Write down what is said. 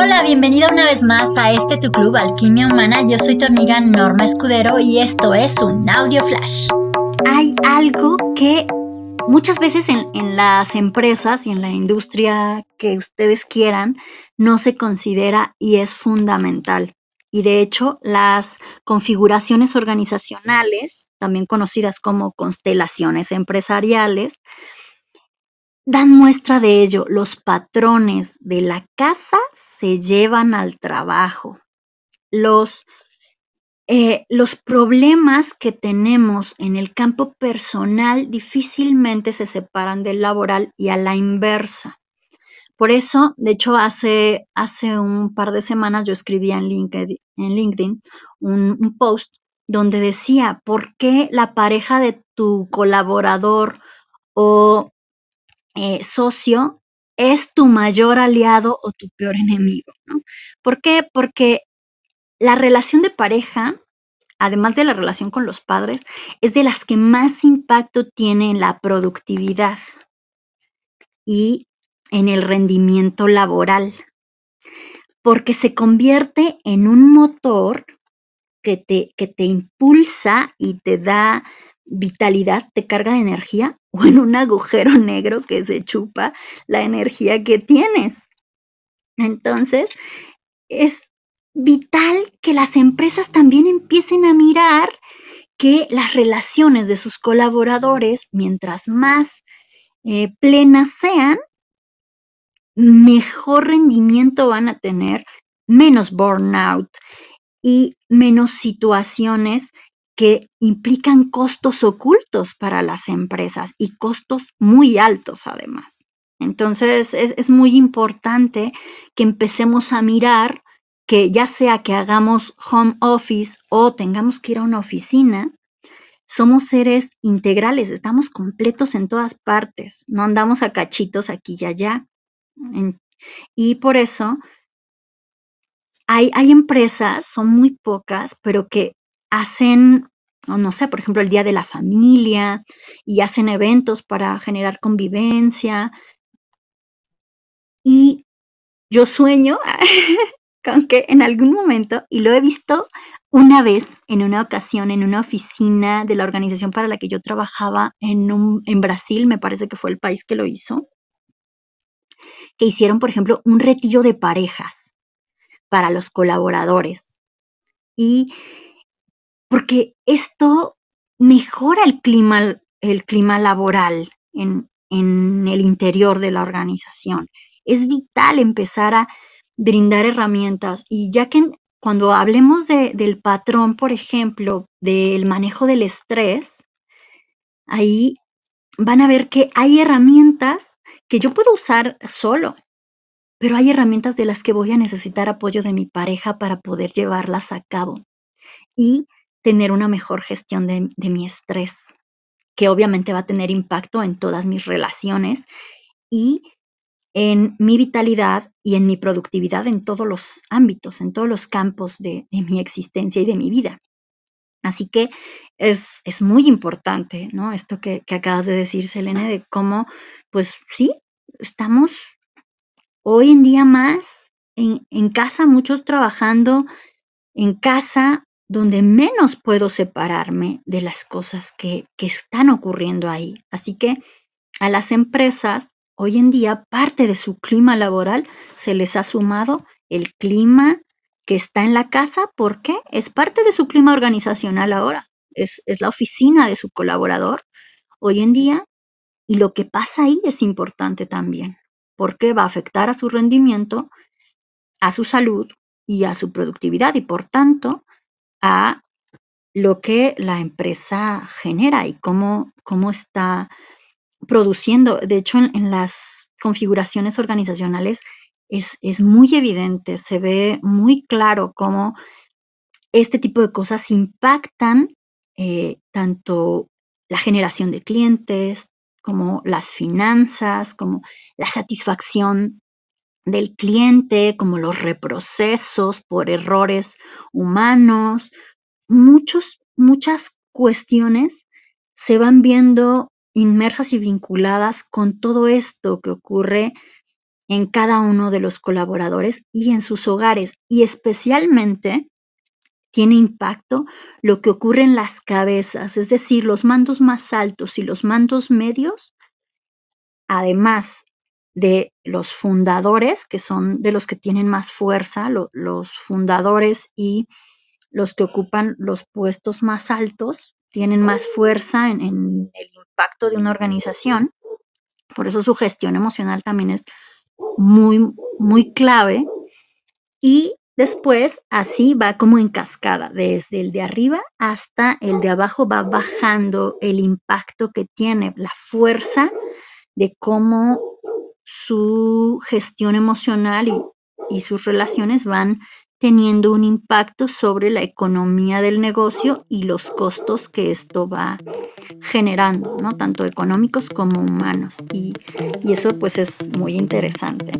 Hola, bienvenida una vez más a este tu club Alquimia Humana. Yo soy tu amiga Norma Escudero y esto es un audio flash. Hay algo que muchas veces en, las empresas y en la industria que ustedes quieran no se considera y es fundamental. Y de hecho, las configuraciones organizacionales, también conocidas como constelaciones empresariales, dan muestra de ello. Los patrones de la casa se llevan al trabajo. Los, eh, los problemas que tenemos en el campo personal difícilmente se separan del laboral y a la inversa. Por eso, de hecho, hace, hace un par de semanas yo escribía en LinkedIn, en LinkedIn un, post donde decía, ¿por qué la pareja de tu colaborador o eh, socio es tu mayor aliado o tu peor enemigo. ¿no? ¿Por qué? Porque la relación de pareja, además de la relación con los padres, es de las que más impacto tiene en la productividad y en el rendimiento laboral, porque se convierte en un motor que te, que te impulsa y te da vitalidad, te carga de energía o en un agujero negro que se chupa la energía que tienes. Entonces, es vital que las empresas también empiecen a mirar que las relaciones de sus colaboradores, mientras más eh, plenas sean, mejor rendimiento van a tener, menos burnout y menos situaciones que implican costos ocultos para las empresas y costos muy altos además. Entonces es, muy importante que empecemos a mirar que ya sea que hagamos home office o tengamos que ir a una oficina, somos seres integrales, estamos completos en todas partes, no andamos a cachitos aquí y allá. y por eso hay, hay, empresas, son muy pocas, pero que hacen, no sé, por ejemplo, el Día de la Familia y hacen eventos para generar convivencia. Y yo sueño con que en algún momento, y lo he visto una vez en una ocasión en una oficina de la organización para la que yo trabajaba en, un, en Brasil, me parece que fue el país que lo hizo, que hicieron, por ejemplo, un retiro de parejas para los colaboradores. Y porque esto mejora el clima, el clima laboral en, en el interior de la organización. Es vital empezar a brindar herramientas y ya que cuando hablemos de, del patrón, por ejemplo, del manejo del estrés, ahí van a ver que hay herramientas que yo puedo usar solo, pero hay herramientas de las que voy a necesitar apoyo de mi pareja para poder llevarlas a cabo. Y tener una mejor gestión de, mi estrés, que obviamente va a tener impacto en todas mis relaciones y en mi vitalidad y en mi productividad en todos los ámbitos, en todos los campos de, mi existencia y de mi vida. Así que es, muy importante, ¿no? Esto que, acabas de decir, Selene, de cómo, pues sí, estamos hoy en día más en casa, muchos trabajando en casa, donde menos puedo separarme de las cosas que, que están ocurriendo ahí. Así que a las empresas, hoy en día, parte de su clima laboral se les ha sumado el clima que está en la casa. ¿Por qué? Es parte de su clima organizacional ahora. Es, es la oficina de su colaborador hoy en día. Y lo que pasa ahí es importante también, porque va a afectar a su rendimiento, a su salud y a su productividad. Y por tanto, a lo que la empresa genera y cómo, cómo está produciendo. De hecho, en, las configuraciones organizacionales es, es, muy evidente, se ve muy claro cómo este tipo de cosas impactan eh, tanto la generación de clientes, como las finanzas, como la satisfacción del cliente, como los reprocesos por errores humanos, muchos, muchas cuestiones se van viendo inmersas y vinculadas con todo esto que ocurre en cada uno de los colaboradores y en sus hogares. Y especialmente tiene impacto lo que ocurre en las cabezas, es decir, los mandos más altos y los mandos medios, además de los fundadores, que son de los que tienen más fuerza, los fundadores y los que ocupan los puestos más altos, tienen más fuerza en, en el impacto de una organización. Por eso su gestión emocional también es muy, muy clave. Y después así va como en cascada, desde el de arriba hasta el de abajo va bajando el impacto que tiene, la fuerza de cómo su gestión emocional y, sus relaciones van teniendo un impacto sobre la economía del negocio y los costos que esto va generando, ¿no? Tanto económicos como humanos. Y eso pues es muy interesante.